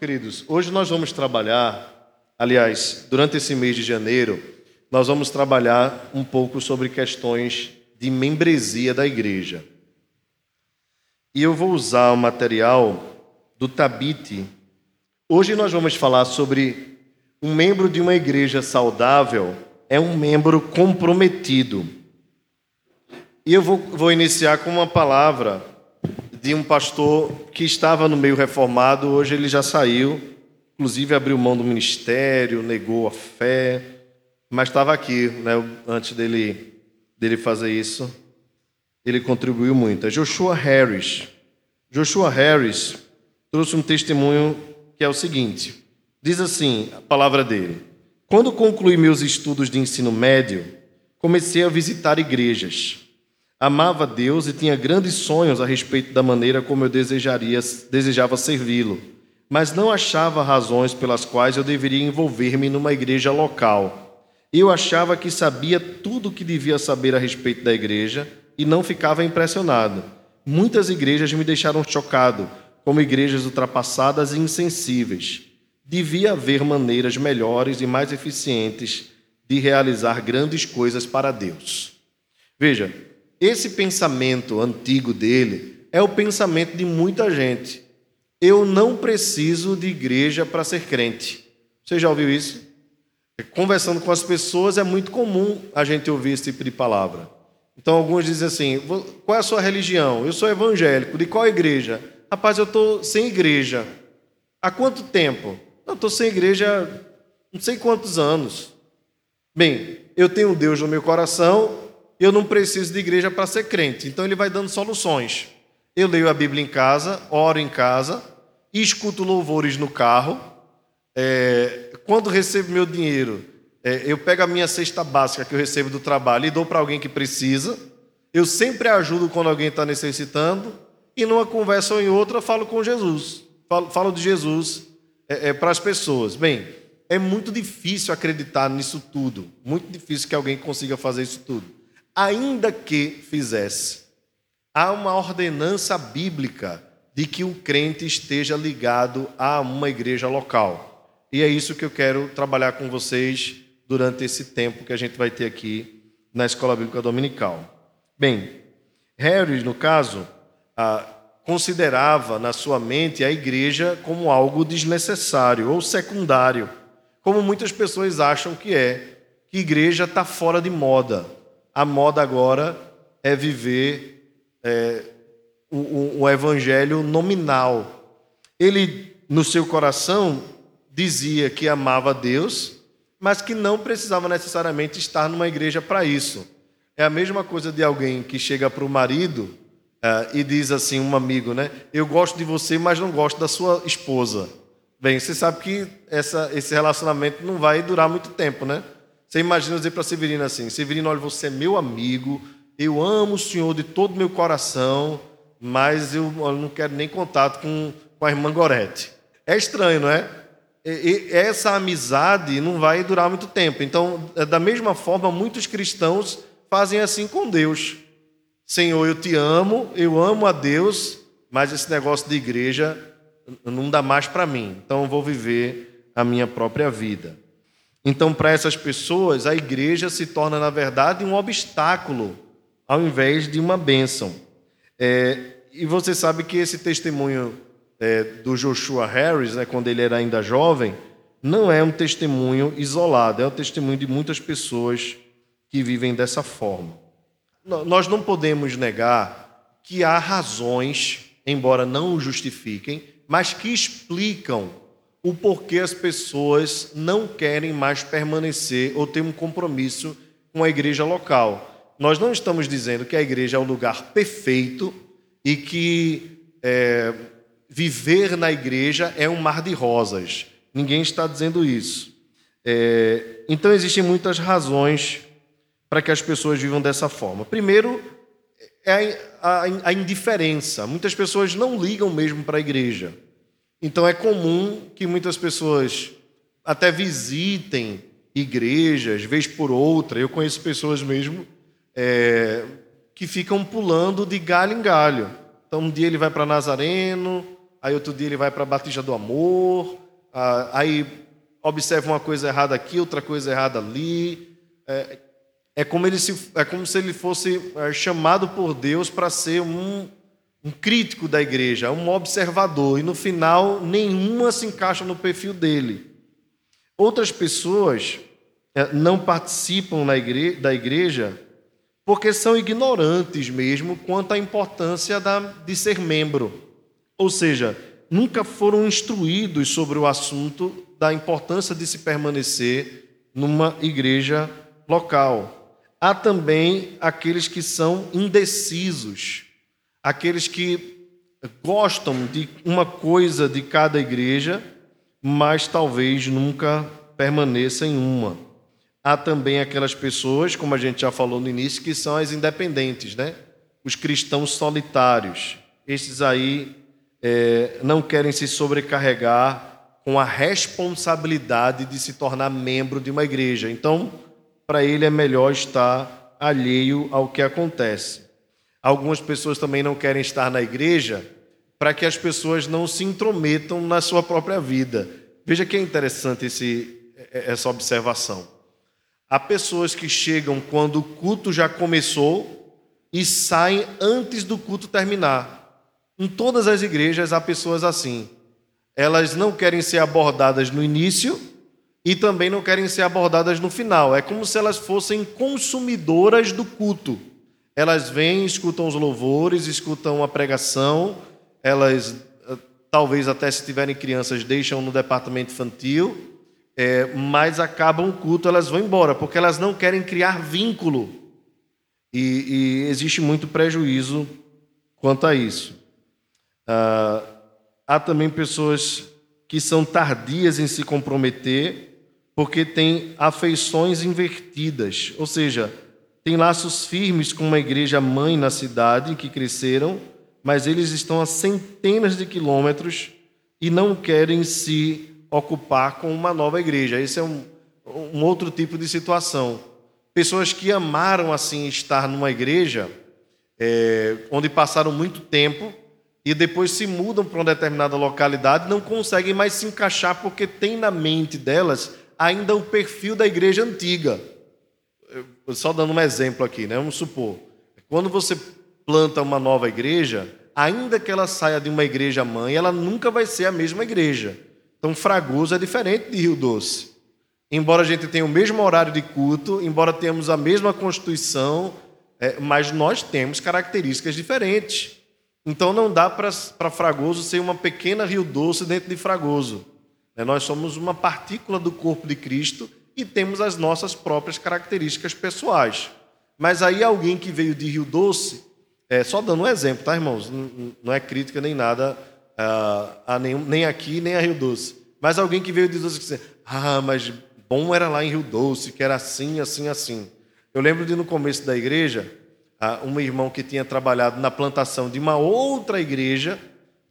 Queridos, hoje nós vamos trabalhar, aliás, durante esse mês de janeiro, nós vamos trabalhar um pouco sobre questões de membresia da igreja. E eu vou usar o material do Tabite. Hoje nós vamos falar sobre um membro de uma igreja saudável é um membro comprometido. E eu vou, vou iniciar com uma palavra de um pastor que estava no meio reformado, hoje ele já saiu, inclusive abriu mão do ministério, negou a fé, mas estava aqui, né, antes dele, dele fazer isso, ele contribuiu muito. É Joshua Harris. Joshua Harris trouxe um testemunho que é o seguinte: diz assim a palavra dele. Quando concluí meus estudos de ensino médio, comecei a visitar igrejas. Amava Deus e tinha grandes sonhos a respeito da maneira como eu desejaria, desejava servi-lo, mas não achava razões pelas quais eu deveria envolver-me numa igreja local. Eu achava que sabia tudo o que devia saber a respeito da igreja e não ficava impressionado. Muitas igrejas me deixaram chocado, como igrejas ultrapassadas e insensíveis. Devia haver maneiras melhores e mais eficientes de realizar grandes coisas para Deus. Veja, esse pensamento antigo dele é o pensamento de muita gente. Eu não preciso de igreja para ser crente. Você já ouviu isso? Conversando com as pessoas é muito comum a gente ouvir esse tipo de palavra. Então alguns dizem assim: qual é a sua religião? Eu sou evangélico. De qual igreja? Rapaz, eu estou sem igreja. Há quanto tempo? Eu estou sem igreja não sei quantos anos. Bem, eu tenho Deus no meu coração, eu não preciso de igreja para ser crente. Então ele vai dando soluções. Eu leio a Bíblia em casa, oro em casa, escuto louvores no carro. É, quando recebo meu dinheiro, é, eu pego a minha cesta básica que eu recebo do trabalho e dou para alguém que precisa. Eu sempre ajudo quando alguém está necessitando. E numa conversa ou em outra, falo com Jesus. Falo, falo de Jesus é, é para as pessoas. Bem, é muito difícil acreditar nisso tudo. Muito difícil que alguém consiga fazer isso tudo ainda que fizesse. Há uma ordenança bíblica de que o crente esteja ligado a uma igreja local. E é isso que eu quero trabalhar com vocês durante esse tempo que a gente vai ter aqui na Escola Bíblica Dominical. Bem, Harry, no caso, considerava na sua mente a igreja como algo desnecessário ou secundário, como muitas pessoas acham que é, que igreja está fora de moda, a moda agora é viver é, o, o evangelho nominal. Ele, no seu coração, dizia que amava Deus, mas que não precisava necessariamente estar numa igreja para isso. É a mesma coisa de alguém que chega para o marido uh, e diz assim, um amigo, né? Eu gosto de você, mas não gosto da sua esposa. Bem, você sabe que essa, esse relacionamento não vai durar muito tempo, né? Você imagina dizer para Severino assim: Severino, olha, você é meu amigo, eu amo o Senhor de todo o meu coração, mas eu não quero nem contato com, com a irmã Gorete. É estranho, não é? E, essa amizade não vai durar muito tempo. Então, é da mesma forma, muitos cristãos fazem assim com Deus. Senhor, eu te amo, eu amo a Deus, mas esse negócio de igreja não dá mais para mim. Então, eu vou viver a minha própria vida. Então, para essas pessoas, a igreja se torna, na verdade, um obstáculo ao invés de uma bênção. É, e você sabe que esse testemunho é, do Joshua Harris, né, quando ele era ainda jovem, não é um testemunho isolado, é um testemunho de muitas pessoas que vivem dessa forma. Nós não podemos negar que há razões, embora não o justifiquem, mas que explicam o porquê as pessoas não querem mais permanecer ou ter um compromisso com a igreja local. Nós não estamos dizendo que a igreja é o lugar perfeito e que é, viver na igreja é um mar de rosas. Ninguém está dizendo isso. É, então, existem muitas razões para que as pessoas vivam dessa forma. Primeiro, é a, a, a indiferença. Muitas pessoas não ligam mesmo para a igreja. Então é comum que muitas pessoas até visitem igrejas, vez por outra. Eu conheço pessoas mesmo é, que ficam pulando de galho em galho. Então um dia ele vai para Nazareno, aí outro dia ele vai para Batista do Amor, aí observa uma coisa errada aqui, outra coisa errada ali. É, é, como, ele se, é como se ele fosse é, chamado por Deus para ser um, um crítico da igreja, um observador, e no final nenhuma se encaixa no perfil dele. Outras pessoas é, não participam da igreja porque são ignorantes mesmo quanto à importância de ser membro. Ou seja, nunca foram instruídos sobre o assunto da importância de se permanecer numa igreja local. Há também aqueles que são indecisos, aqueles que gostam de uma coisa de cada igreja, mas talvez nunca permaneçam em uma. Há também aquelas pessoas, como a gente já falou no início, que são as independentes, né? Os cristãos solitários. Estes aí é, não querem se sobrecarregar com a responsabilidade de se tornar membro de uma igreja. Então, para ele é melhor estar alheio ao que acontece. Algumas pessoas também não querem estar na igreja para que as pessoas não se intrometam na sua própria vida. Veja que é interessante esse, essa observação. Há pessoas que chegam quando o culto já começou e saem antes do culto terminar. Em todas as igrejas há pessoas assim. Elas não querem ser abordadas no início e também não querem ser abordadas no final. É como se elas fossem consumidoras do culto. Elas vêm, escutam os louvores, escutam a pregação, elas eh, talvez até se tiverem crianças deixam no departamento infantil é, mas acabam o culto, elas vão embora, porque elas não querem criar vínculo. E, e existe muito prejuízo quanto a isso. Ah, há também pessoas que são tardias em se comprometer, porque têm afeições invertidas, ou seja, têm laços firmes com uma igreja mãe na cidade que cresceram, mas eles estão a centenas de quilômetros e não querem se ocupar com uma nova igreja. Esse é um, um outro tipo de situação. Pessoas que amaram assim estar numa igreja, é, onde passaram muito tempo e depois se mudam para uma determinada localidade, não conseguem mais se encaixar porque tem na mente delas ainda o perfil da igreja antiga. Só dando um exemplo aqui, né? Vamos supor, quando você planta uma nova igreja, ainda que ela saia de uma igreja mãe, ela nunca vai ser a mesma igreja. Então, Fragoso é diferente de Rio Doce. Embora a gente tenha o mesmo horário de culto, embora tenhamos a mesma constituição, é, mas nós temos características diferentes. Então, não dá para Fragoso ser uma pequena Rio Doce dentro de Fragoso. É, nós somos uma partícula do corpo de Cristo e temos as nossas próprias características pessoais. Mas aí alguém que veio de Rio Doce, é, só dando um exemplo, tá, irmãos? Não, é crítica nem nada a nenhum, nem aqui, nem a Rio Doce. Mas alguém que veio dizer assim, ah, mas bom era lá em Rio Doce, que era assim, assim, assim. Eu lembro de no começo da igreja, um irmão que tinha trabalhado na plantação de uma outra igreja,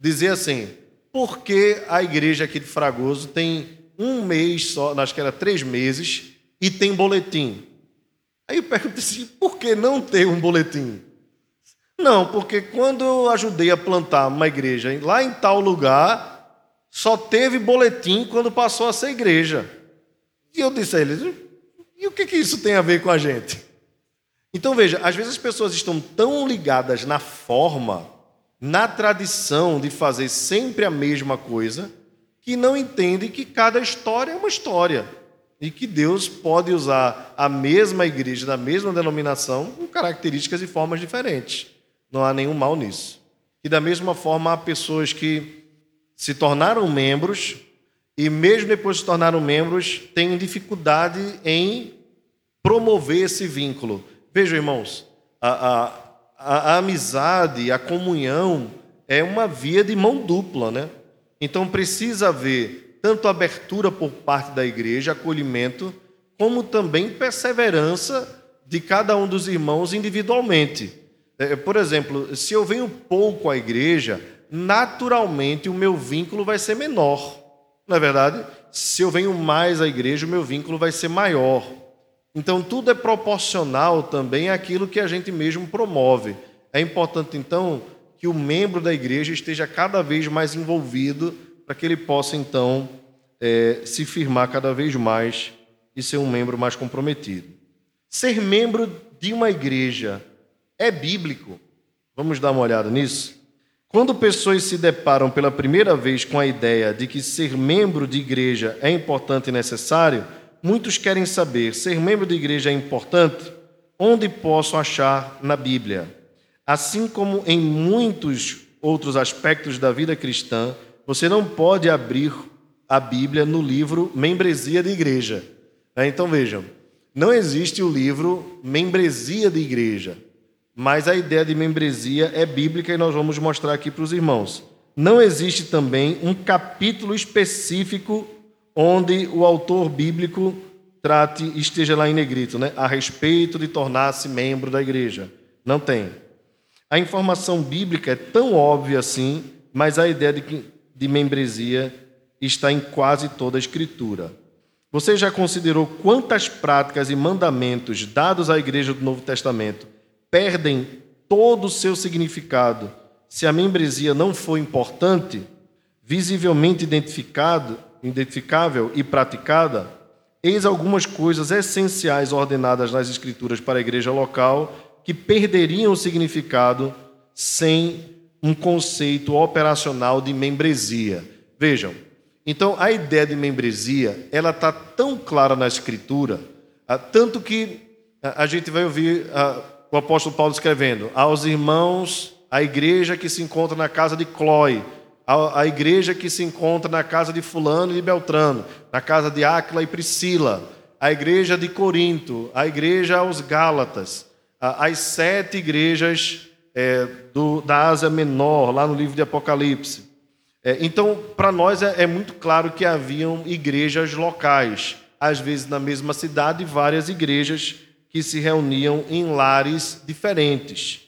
dizer assim, por que a igreja aqui de Fragoso tem um mês só, acho que era três meses, e tem boletim? Aí eu pergunto assim, por que não ter um boletim? Não, porque quando eu ajudei a plantar uma igreja lá em tal lugar, só teve boletim quando passou a ser igreja. E eu disse a eles: e o que, que isso tem a ver com a gente? Então veja, às vezes as pessoas estão tão ligadas na forma, na tradição de fazer sempre a mesma coisa, que não entendem que cada história é uma história. E que Deus pode usar a mesma igreja, da mesma denominação, com características e formas diferentes. Não há nenhum mal nisso. E da mesma forma, há pessoas que se tornaram membros e, mesmo depois de se tornaram membros, têm dificuldade em promover esse vínculo. Vejam, irmãos, a, a, a, a amizade, a comunhão é uma via de mão dupla, né? Então precisa haver tanto abertura por parte da igreja, acolhimento, como também perseverança de cada um dos irmãos individualmente. É, por exemplo, se eu venho pouco à igreja, naturalmente o meu vínculo vai ser menor. Não é verdade? Se eu venho mais à igreja, o meu vínculo vai ser maior. Então, tudo é proporcional também àquilo que a gente mesmo promove. É importante, então, que o membro da igreja esteja cada vez mais envolvido para que ele possa, então, é, se firmar cada vez mais e ser um membro mais comprometido. Ser membro de uma igreja é bíblico? Vamos dar uma olhada nisso? Quando pessoas se deparam pela primeira vez com a ideia de que ser membro de igreja é importante e necessário, muitos querem saber: ser membro de igreja é importante? Onde posso achar na Bíblia? Assim como em muitos outros aspectos da vida cristã, você não pode abrir a Bíblia no livro Membresia de Igreja. Então vejam, não existe o livro Membresia de Igreja mas a ideia de membresia é bíblica e nós vamos mostrar aqui para os irmãos. Não existe também um capítulo específico onde o autor bíblico trate, esteja lá em negrito, né, a respeito de tornar-se membro da igreja. Não tem. A informação bíblica é tão óbvia assim, mas a ideia de, de membresia está em quase toda a Escritura. Você já considerou quantas práticas e mandamentos dados à igreja do Novo Testamento perdem todo o seu significado se a membresia não for importante, visivelmente identificado, identificável e praticada, eis algumas coisas essenciais ordenadas nas Escrituras para a igreja local que perderiam o significado sem um conceito operacional de membresia. Vejam, então a ideia de membresia ela está tão clara na Escritura, ah, tanto que a gente vai ouvir ah, o apóstolo Paulo escrevendo: aos irmãos, a igreja que se encontra na casa de Clói, a, igreja que se encontra na casa de Fulano e Beltrano, na casa de Áquila e Priscila, a igreja de Corinto, a igreja aos Gálatas, as sete igrejas é, do, da Ásia Menor, lá no livro de Apocalipse. É, então, para nós é, é muito claro que haviam igrejas locais, às vezes na mesma cidade, várias igrejas que se reuniam em lares diferentes.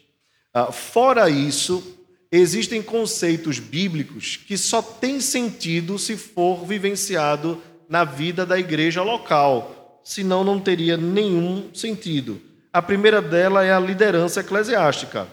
Ah, fora isso, existem conceitos bíblicos que só têm sentido se for vivenciado na vida da igreja local, senão não teria nenhum sentido. A primeira dela é a liderança eclesiástica.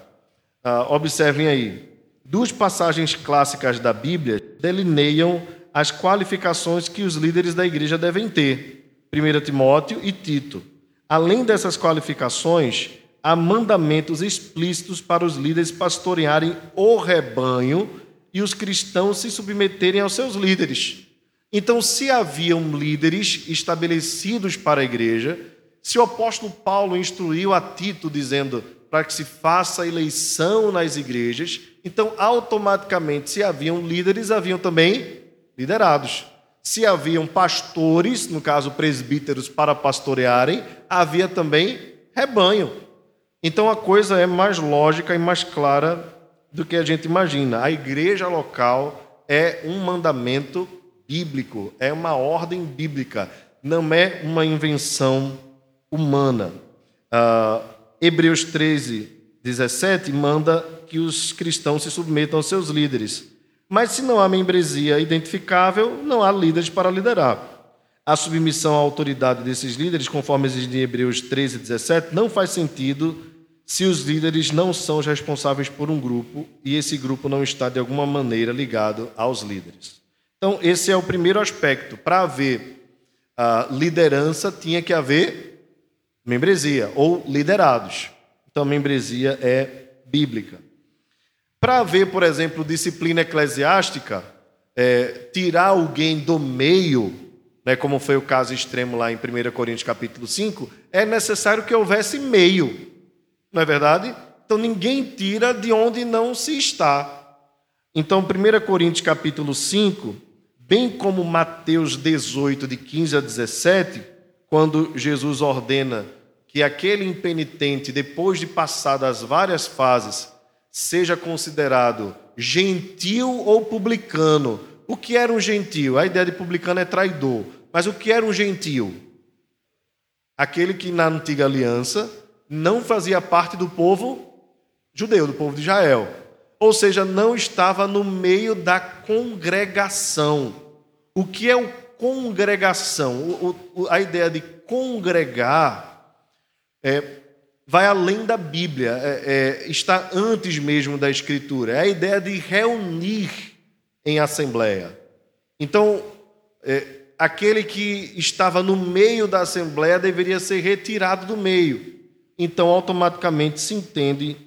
Ah, observem aí. Duas passagens clássicas da Bíblia delineiam as qualificações que os líderes da igreja devem ter: 1 Timóteo e Tito. Além dessas qualificações, há mandamentos explícitos para os líderes pastorearem o rebanho e os cristãos se submeterem aos seus líderes. Então, se haviam líderes estabelecidos para a igreja, se o apóstolo Paulo instruiu a Tito dizendo para que se faça eleição nas igrejas, então automaticamente, se haviam líderes, haviam também liderados. Se haviam pastores, no caso presbíteros, para pastorearem, havia também rebanho. Então a coisa é mais lógica e mais clara do que a gente imagina. A igreja local é um mandamento bíblico, é uma ordem bíblica, não é uma invenção humana. Uh, Hebreus 13, 17 manda que os cristãos se submetam aos seus líderes. Mas se não há membresia identificável, não há líderes para liderar. A submissão à autoridade desses líderes, conforme exige em Hebreus 13, 17, não faz sentido se os líderes não são os responsáveis por um grupo e esse grupo não está de alguma maneira ligado aos líderes. Então, esse é o primeiro aspecto. Para haver a liderança, tinha que haver membresia ou liderados. Então, membresia é bíblica. Para haver, por exemplo, disciplina eclesiástica, é, tirar alguém do meio, né, como foi o caso extremo lá em 1 Coríntios capítulo 5, é necessário que houvesse meio. Não é verdade? Então ninguém tira de onde não se está. Então, 1 Coríntios capítulo 5, bem como Mateus 18, de 15 a 17, quando Jesus ordena que aquele impenitente, depois de passar das várias fases, seja considerado gentil ou publicano. O que era um gentil? A ideia de publicano é traidor. Mas o que era um gentil? Aquele que na antiga aliança não fazia parte do povo judeu, do povo de Israel. Ou seja, não estava no meio da congregação. O que é o congregação? A ideia de congregar é vai além da Bíblia, é, é, está antes mesmo da Escritura. É a ideia de reunir em assembleia. Então, é, aquele que estava no meio da assembleia deveria ser retirado do meio. Então, automaticamente se entende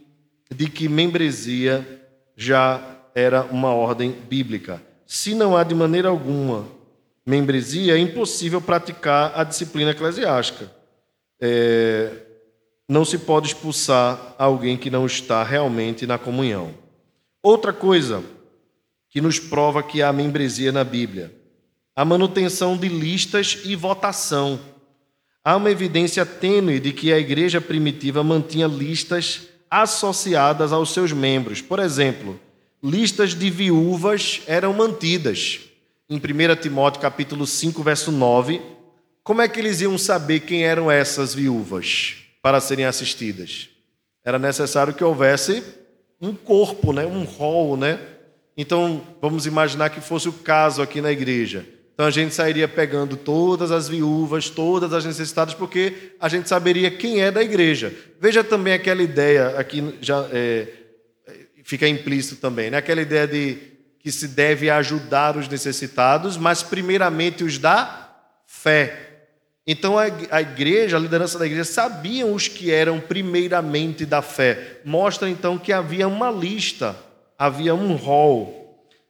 de que membresia já era uma ordem bíblica. Se não há de maneira alguma membresia, é impossível praticar a disciplina eclesiástica. É, não se pode expulsar alguém que não está realmente na comunhão. Outra coisa que nos prova que há membresia na Bíblia, a manutenção de listas e votação. Há uma evidência tênue de que a igreja primitiva mantinha listas associadas aos seus membros. Por exemplo, listas de viúvas eram mantidas. Em 1 Timóteo capítulo 5, verso 9, como é que eles iam saber quem eram essas viúvas? para serem assistidas. Era necessário que houvesse um corpo, né? um rol. Né? Então, vamos imaginar que fosse o caso aqui na igreja. Então, a gente sairia pegando todas as viúvas, todas as necessitadas, porque a gente saberia quem é da igreja. Veja também aquela ideia, aqui já é, fica implícito também, né? aquela ideia de que se deve ajudar os necessitados, mas primeiramente os da fé. Então a igreja, a liderança da igreja, sabiam os que eram primeiramente da fé. Mostra então que havia uma lista, havia um rol.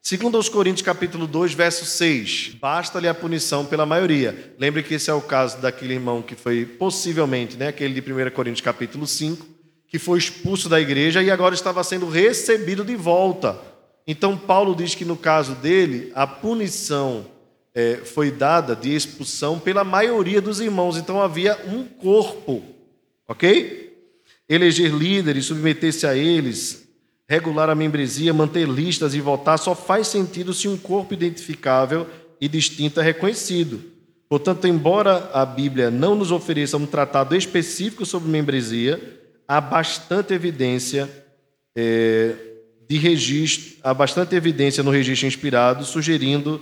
Segundo aos Coríntios capítulo 2, verso 6, basta-lhe a punição pela maioria. Lembre que esse é o caso daquele irmão que foi possivelmente, né, aquele de 1 Coríntios capítulo 5, que foi expulso da igreja e agora estava sendo recebido de volta. Então Paulo diz que no caso dele, a punição é, foi dada de expulsão pela maioria dos irmãos, então havia um corpo, ok? Eleger líderes, submeter-se a eles, regular a membresia, manter listas e votar só faz sentido se um corpo identificável e distinto é reconhecido. Portanto, embora a Bíblia não nos ofereça um tratado específico sobre membresia, há bastante evidência é, de registro, há bastante evidência no registro inspirado sugerindo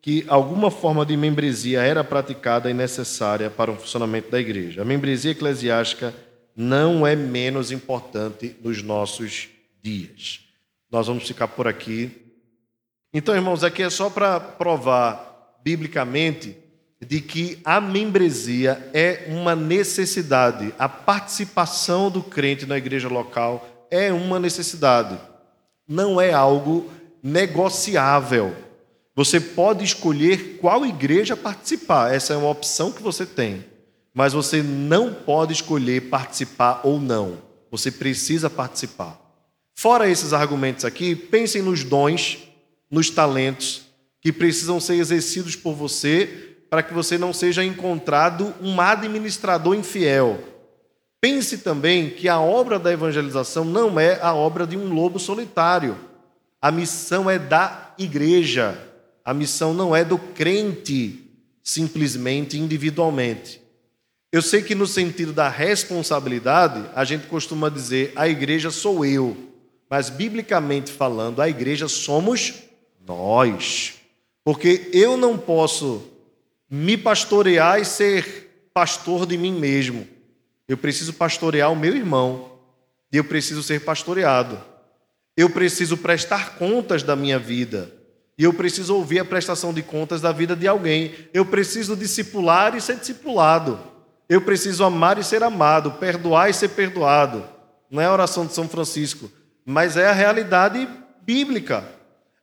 que alguma forma de membresia era praticada e necessária para o funcionamento da igreja. A membresia eclesiástica não é menos importante nos nossos dias. Nós vamos ficar por aqui. Então, irmãos, aqui é só para provar biblicamente de que a membresia é uma necessidade. A participação do crente na igreja local é uma necessidade. Não é algo negociável. Você pode escolher qual igreja participar, essa é uma opção que você tem. Mas você não pode escolher participar ou não. Você precisa participar. Fora esses argumentos aqui, pensem nos dons, nos talentos que precisam ser exercidos por você para que você não seja encontrado um administrador infiel. Pense também que a obra da evangelização não é a obra de um lobo solitário. A missão é da igreja. A missão não é do crente simplesmente individualmente. Eu sei que no sentido da responsabilidade, a gente costuma dizer a igreja sou eu, mas biblicamente falando, a igreja somos nós. Porque eu não posso me pastorear e ser pastor de mim mesmo. Eu preciso pastorear o meu irmão. E eu preciso ser pastoreado. Eu preciso prestar contas da minha vida. E eu preciso ouvir a prestação de contas da vida de alguém. Eu preciso discipular e ser discipulado. Eu preciso amar e ser amado, perdoar e ser perdoado. Não é a oração de São Francisco, mas é a realidade bíblica.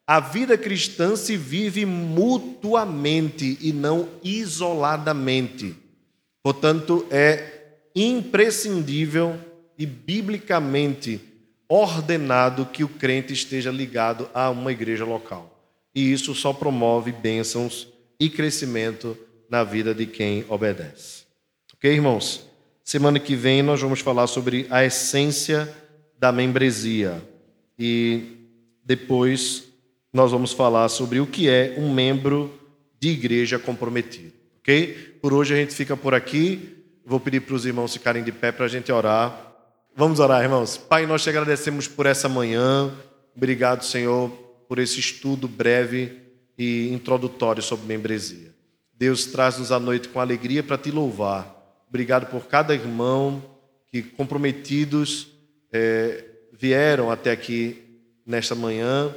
A vida cristã se vive mutuamente e não isoladamente. Portanto, é imprescindível e biblicamente ordenado que o crente esteja ligado a uma igreja local e isso só promove bênçãos e crescimento na vida de quem obedece. Ok, irmãos? Semana que vem nós vamos falar sobre a essência da membresia e depois nós vamos falar sobre o que é um membro de igreja comprometido. Ok? Por hoje a gente fica por aqui. Vou pedir para os irmãos ficarem de pé para a gente orar. Vamos orar, irmãos. Pai, nós te agradecemos por essa manhã. Obrigado, Senhor, por esse estudo breve e introdutório sobre membresia. Deus traz-nos a noite com alegria para te louvar. Obrigado por cada irmão que que comprometidos é, vieram até aqui nesta manhã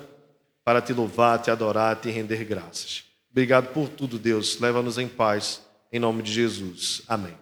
para te louvar, te adorar, te render graças. Obrigado por tudo, Deus. Leva-nos em paz, em nome de Jesus. Amém.